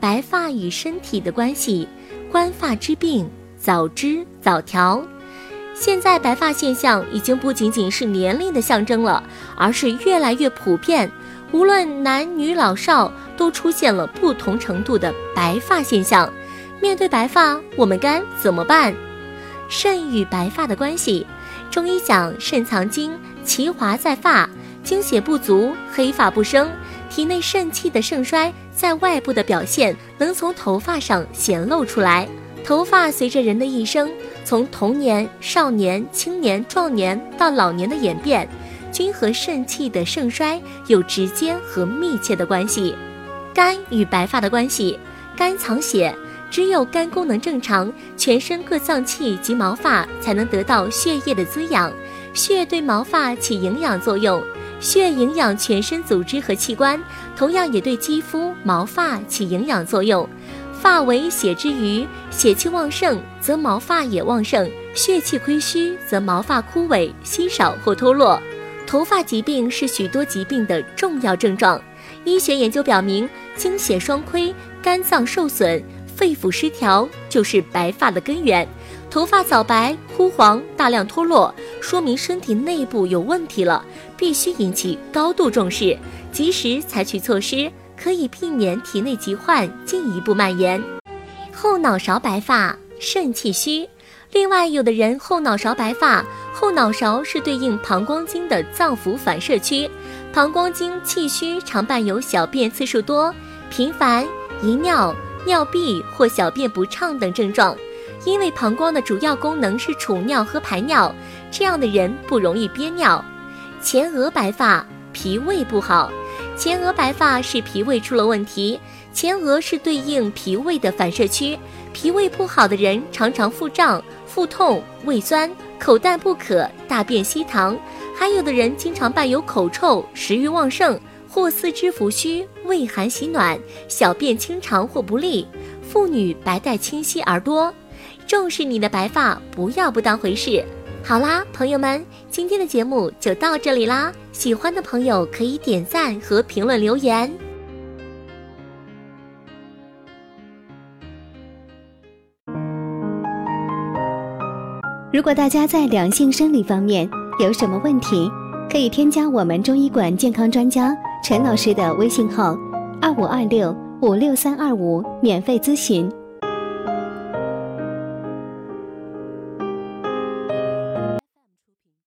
白发与身体的关系，冠发之病早知早调。现在白发现象已经不仅仅是年龄的象征了，而是越来越普遍，无论男女老少都出现了不同程度的白发现象。面对白发，我们该怎么办？肾与白发的关系，中医讲肾藏精，其华在发，精血不足，黑发不生。体内肾气的盛衰，在外部的表现能从头发上显露出来。头发随着人的一生，从童年、少年、青年、壮年到老年的演变，均和肾气的盛衰有直接和密切的关系。肝与白发的关系，肝藏血，只有肝功能正常，全身各脏器及毛发才能得到血液的滋养，血对毛发起营养作用。血营养全身组织和器官，同样也对肌肤、毛发起营养作用。发为血之余，血气旺盛则毛发也旺盛；血气亏虚则毛发枯萎、稀少或脱落。头发疾病是许多疾病的重要症状。医学研究表明，精血双亏、肝脏受损、肺腑失调，就是白发的根源。头发早白、枯黄、大量脱落，说明身体内部有问题了，必须引起高度重视，及时采取措施，可以避免体内疾患进一步蔓延。后脑勺白发，肾气虚。另外，有的人后脑勺白发，后脑勺是对应膀胱经的脏腑反射区，膀胱经气虚常伴有小便次数多、频繁、遗尿、尿闭或小便不畅等症状。因为膀胱的主要功能是储尿和排尿，这样的人不容易憋尿。前额白发，脾胃不好。前额白发是脾胃出了问题。前额是对应脾胃的反射区，脾胃不好的人常常腹胀、腹痛、胃酸、口淡不渴、大便稀溏，还有的人经常伴有口臭、食欲旺盛，或四肢浮虚、畏寒喜暖、小便清长或不利。妇女白带清晰而多。重视你的白发，不要不当回事。好啦，朋友们，今天的节目就到这里啦。喜欢的朋友可以点赞和评论留言。如果大家在两性生理方面有什么问题，可以添加我们中医馆健康专家陈老师的微信号：二五二六五六三二五，免费咨询。